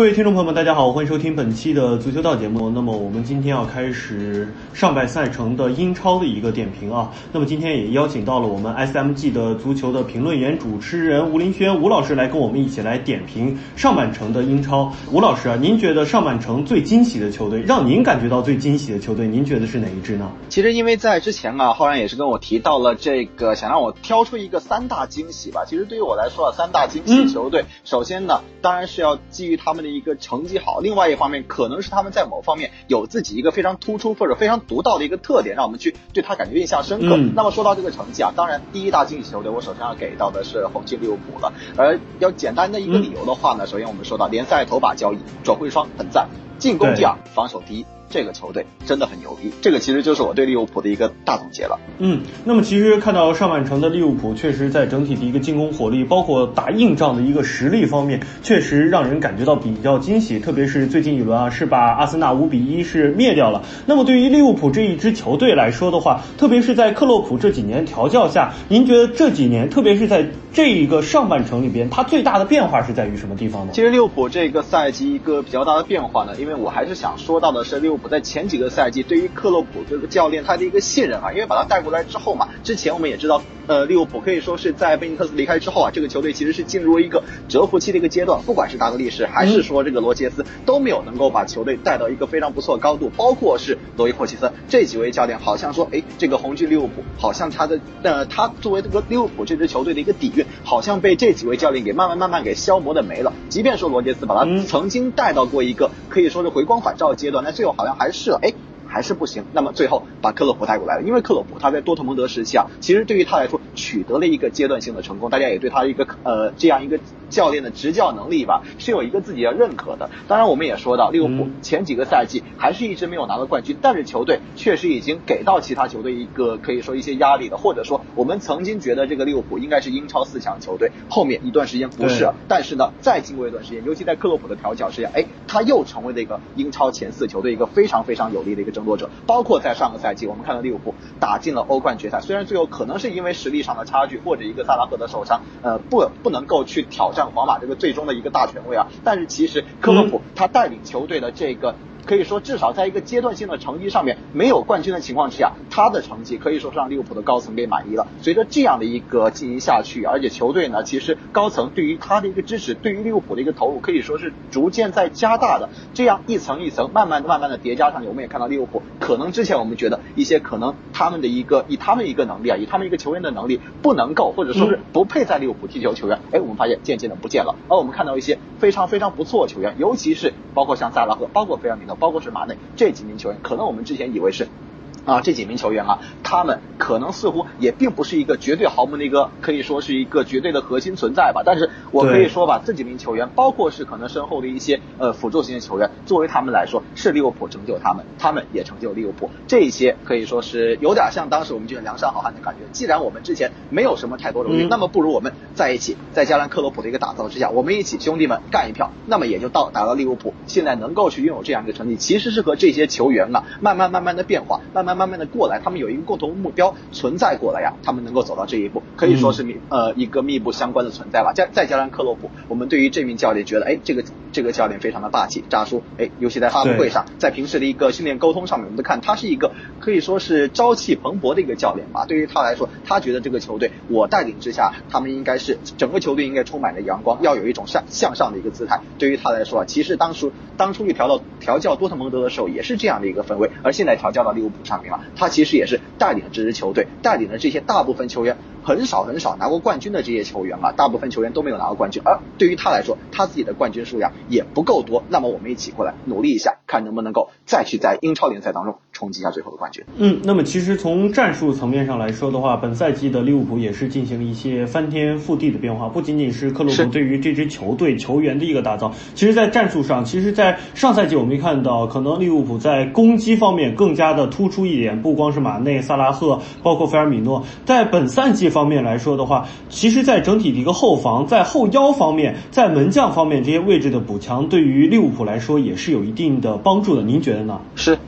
各位听众朋友们，大家好，欢迎收听本期的足球道节目。那么我们今天要开始上半赛程的英超的一个点评啊。那么今天也邀请到了我们 SMG 的足球的评论员、主持人吴林轩吴老师来跟我们一起来点评上半程的英超。吴老师啊，您觉得上半程最惊喜的球队，让您感觉到最惊喜的球队，您觉得是哪一支呢？其实因为在之前啊，浩然也是跟我提到了这个，想让我挑出一个三大惊喜吧。其实对于我来说啊，三大惊喜球队，首先呢，当然是要基于他们。的一个成绩好，另外一方面可能是他们在某方面有自己一个非常突出或者非常独到的一个特点，让我们去对他感觉印象深刻。那么说到这个成绩啊，当然第一大惊喜球队，我首先要给到的是红军利物浦了。而要简单的一个理由的话呢，首先我们说到联赛头把交易，转会窗很赞，进攻第二，防守第一。这个球队真的很牛逼，这个其实就是我对利物浦的一个大总结了。嗯，那么其实看到上半程的利物浦，确实在整体的一个进攻火力，包括打硬仗的一个实力方面，确实让人感觉到比较惊喜。特别是最近一轮啊，是把阿森纳五比一是灭掉了。那么对于利物浦这一支球队来说的话，特别是在克洛普这几年调教下，您觉得这几年，特别是在这一个上半程里边，它最大的变化是在于什么地方呢？其实利物浦这个赛季一个比较大的变化呢，因为我还是想说到的是利物。在前几个赛季，对于克洛普这个教练他的一个信任啊，因为把他带过来之后嘛，之前我们也知道，呃，利物浦可以说是在贝尼特斯离开之后啊，这个球队其实是进入了一个蛰伏期的一个阶段，不管是达格利什还是说这个罗杰斯，都没有能够把球队带到一个非常不错的高度，包括是罗伊霍奇森这几位教练，好像说，哎，这个红军利物浦好像他的呃，他作为这个利物浦这支球队的一个底蕴，好像被这几位教练给慢慢慢慢给消磨的没了。即便说罗杰斯把他曾经带到过一个可以说是回光返照的阶段，但最后好像还是哎。还是不行，那么最后把克洛普带过来了，因为克洛普他在多特蒙德时期啊，其实对于他来说取得了一个阶段性的成功，大家也对他一个呃这样一个教练的执教能力吧是有一个自己的认可的。当然我们也说到利物浦前几个赛季还是一直没有拿到冠军，但是球队确实已经给到其他球队一个可以说一些压力的，或者说我们曾经觉得这个利物浦应该是英超四强球队，后面一段时间不是，但是呢再经过一段时间，尤其在克洛普的调教之下，哎，他又成为了一个英超前四球队一个非常非常有力的一个。争夺者，包括在上个赛季，我们看到利物浦打进了欧冠决赛，虽然最后可能是因为实力上的差距，或者一个萨拉赫的受伤，呃，不不能够去挑战皇马这个最终的一个大权位啊，但是其实科洛普他带领球队的这个。可以说，至少在一个阶段性的成绩上面没有冠军的情况之下，他的成绩可以说是让利物浦的高层给满意了。随着这样的一个进行下去，而且球队呢，其实高层对于他的一个支持，对于利物浦的一个投入，可以说是逐渐在加大的。这样一层一层，慢慢的、慢慢的叠加上去，我们也看到利物浦可能之前我们觉得一些可能他们的一个以他们一个能力啊，以他们一个球员的能力不能够或者说是不配在利物浦踢球球员，哎，我们发现渐渐的不见了。而我们看到一些非常非常不错的球员，尤其是包括像萨拉赫，包括菲尔米诺。包括是马内这几名球员，可能我们之前以为是。啊，这几名球员啊，他们可能似乎也并不是一个绝对豪门的一个，可以说是一个绝对的核心存在吧。但是我可以说吧，这几名球员，包括是可能身后的一些呃辅助型的球员，作为他们来说，是利物浦成就他们，他们也成就利物浦。这些可以说是有点像当时我们就是梁山好汉的感觉。既然我们之前没有什么太多荣誉，那么不如我们在一起，在加兰克罗普的一个打造之下，我们一起兄弟们干一票，那么也就到达了利物浦现在能够去拥有这样一个成绩，其实是和这些球员啊慢慢慢慢的变化，慢慢。慢慢的过来，他们有一个共同目标存在过来呀，他们能够走到这一步，可以说是密呃一个密不相关的存在吧。再再加上克洛普，我们对于这名教练觉得，哎，这个这个教练非常的霸气扎叔，哎，尤其在发布会上，在平时的一个训练沟通上面，我们都看他是一个可以说是朝气蓬勃的一个教练吧。对于他来说，他觉得这个球队我带领之下，他们应该是整个球队应该充满着阳光，要有一种向向上的一个姿态。对于他来说啊，其实当初当初去调到调教多特蒙德的时候，也是这样的一个氛围，而现在调教到利物浦上面了。他其实也是带领这支球队，带领了这些大部分球员很少很少拿过冠军的这些球员啊，大部分球员都没有拿过冠军，而对于他来说，他自己的冠军数量也不够多。那么我们一起过来努力一下，看能不能够再去在英超联赛当中。冲击一下最后的冠军。嗯，那么其实从战术层面上来说的话，本赛季的利物浦也是进行了一些翻天覆地的变化，不仅仅是克洛普对于这支球队球员的一个打造，其实在战术上，其实，在上赛季我们看到，可能利物浦在攻击方面更加的突出一点，不光是马内、萨拉赫，包括菲尔米诺，在本赛季方面来说的话，其实，在整体的一个后防，在后腰方面，在门将方面这些位置的补强，对于利物浦来说也是有一定的帮助的。您觉得呢？是。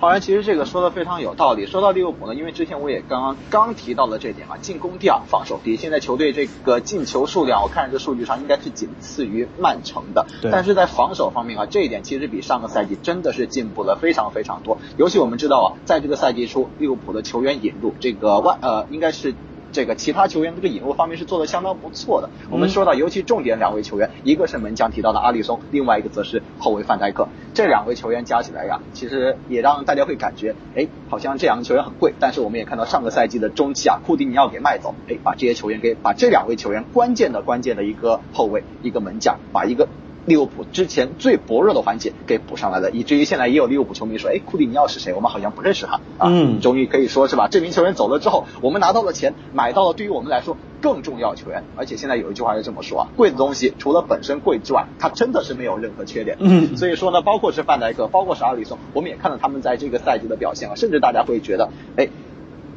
好像其实这个说的非常有道理。说到利物浦呢，因为之前我也刚刚刚提到了这点啊，进攻第二，防守第一。现在球队这个进球数量，我看这数据上应该是仅次于曼城的。但是在防守方面啊，这一点其实比上个赛季真的是进步了非常非常多。尤其我们知道啊，在这个赛季初，利物浦的球员引入这个外呃，应该是。这个其他球员这个引入方面是做的相当不错的。我们说到尤其重点两位球员，一个是门将提到的阿里松，另外一个则是后卫范戴克。这两位球员加起来呀，其实也让大家会感觉，哎，好像这两个球员很贵。但是我们也看到上个赛季的中期啊，库蒂尼奥给卖走，哎，把这些球员给把这两位球员关键的关键的一个后卫，一个门将，把一个。利物浦之前最薄弱的环节给补上来了，以至于现在也有利物浦球迷说，哎，库蒂尼奥是谁？我们好像不认识他啊。嗯，终于可以说是吧？这名球员走了之后，我们拿到了钱，买到了对于我们来说更重要球员。而且现在有一句话是这么说啊，贵的东西除了本身贵之外，它真的是没有任何缺点。嗯，所以说呢，包括是范戴克，包括是阿里松，我们也看到他们在这个赛季的表现啊，甚至大家会觉得，哎。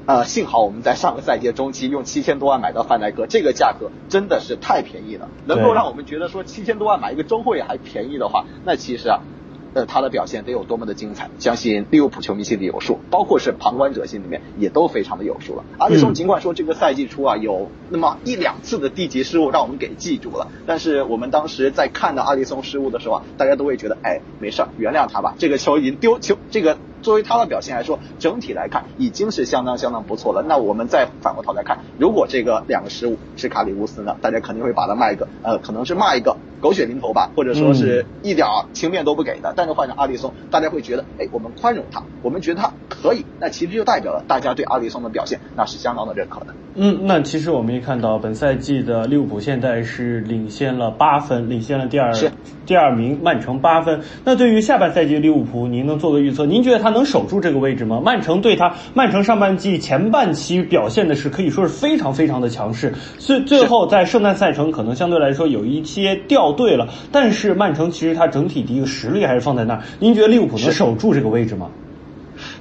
呃，幸好我们在上个赛季中期用七千多万买到范戴克，这个价格真的是太便宜了，能够让我们觉得说七千多万买一个中后卫还便宜的话，那其实啊，呃，他的表现得有多么的精彩，相信利物浦球迷心里有数，包括是旁观者心里面也都非常的有数了。阿里松尽管说这个赛季初啊有那么一两次的低级失误让我们给记住了，但是我们当时在看到阿里松失误的时候啊，大家都会觉得哎没事儿，原谅他吧，这个球已经丢球这个。作为他的表现来说，整体来看已经是相当相当不错了。那我们再反过头来看，如果这个两个失误是卡里乌斯呢？大家肯定会把他骂一个，呃，可能是骂一个狗血淋头吧，或者说是一点情面都不给的。但是换成阿里松，大家会觉得，哎，我们宽容他，我们觉得他可以。那其实就代表了大家对阿里松的表现那是相当的认可的。嗯，那其实我们也看到，本赛季的利物浦现在是领先了八分，领先了第二第二名曼城八分。那对于下半赛季利物浦，您能做个预测？您觉得他能守住这个位置吗？曼城对他，曼城上半季前半期表现的是可以说是非常非常的强势，最最后在圣诞赛程可能相对来说有一些掉队了，但是曼城其实它整体的一个实力还是放在那儿。您觉得利物浦能守住这个位置吗？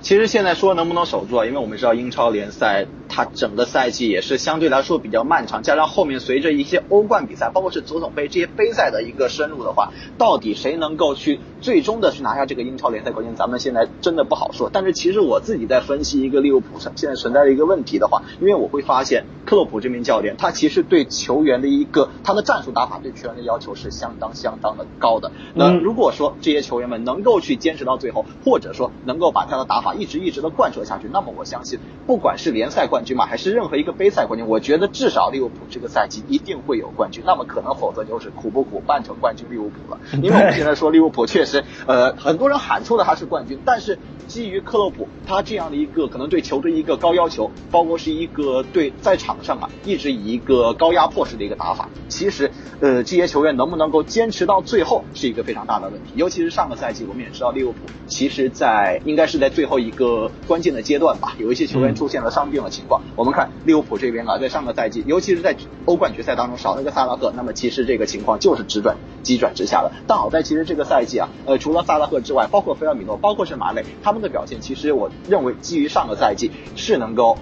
其实现在说能不能守住啊？因为我们知道英超联赛它整个赛季也是相对来说比较漫长，加上后面随着一些欧冠比赛，包括是足总杯这些杯赛的一个深入的话，到底谁能够去最终的去拿下这个英超联赛冠军，咱们现在真的不好说。但是其实我自己在分析一个利物浦现在存在的一个问题的话，因为我会发现克洛普这名教练他其实对球员的一个他的战术打法对球员的要求是相当相当的高的。那如果说这些球员们能够去坚持到最后，或者说能够把他的打法。一直一直的贯彻下去，那么我相信，不管是联赛冠军嘛，还是任何一个杯赛冠军，我觉得至少利物浦这个赛季一定会有冠军。那么可能否则就是苦不苦办成冠军利物浦了。因为我们现在说利物浦确实，呃，很多人喊出了他是冠军，但是基于克洛普他这样的一个可能对球队一个高要求，包括是一个对在场上啊一直以一个高压迫式的一个打法，其实呃这些球员能不能够坚持到最后是一个非常大的问题。尤其是上个赛季，我们也知道利物浦其实在应该是在最后。一个关键的阶段吧，有一些球员出现了伤病的情况。我们看利物浦这边啊，在上个赛季，尤其是在欧冠决赛当中少了个萨拉赫，那么其实这个情况就是直转急转直下的。但好在其实这个赛季啊，呃，除了萨拉赫之外，包括菲尔米诺，包括是马内，他们的表现其实我认为基于上个赛季是能够。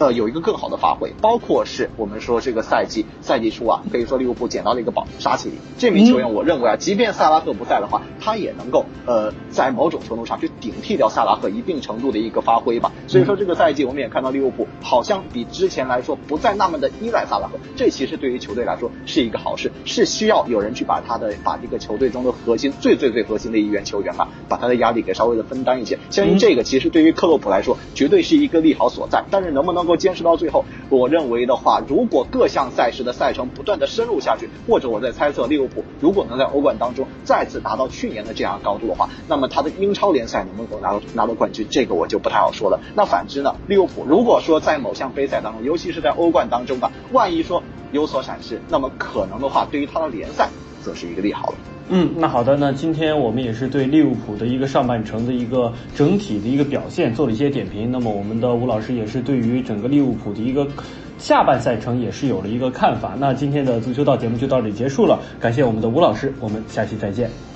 呃，有一个更好的发挥，包括是我们说这个赛季赛季初啊，可以说利物浦捡到了一个宝沙奇里这名球员，我认为啊，即便萨拉赫不在的话，他也能够呃在某种程度上去顶替掉萨拉赫一定程度的一个发挥吧。所以说这个赛季我们也看到利物浦好像比之前来说不再那么的依赖萨拉赫，这其实对于球队来说是一个好事，是需要有人去把他的把这个球队中的核心最最最核心的一员球员啊，把他的压力给稍微的分担一些。相信这个其实对于克洛普来说绝对是一个利好所在，但是能不能够坚持到最后，我认为的话，如果各项赛事的赛程不断的深入下去，或者我在猜测利物浦如果能在欧冠当中再次达到去年的这样高度的话，那么他的英超联赛能不能拿到拿到冠军，这个我就不太好说了。那反之呢，利物浦如果说在某项杯赛当中，尤其是在欧冠当中吧，万一说有所闪失，那么可能的话，对于他的联赛则是一个利好了。嗯，那好的，那今天我们也是对利物浦的一个上半程的一个整体的一个表现做了一些点评。那么我们的吴老师也是对于整个利物浦的一个下半赛程也是有了一个看法。那今天的足球道节目就到这里结束了，感谢我们的吴老师，我们下期再见。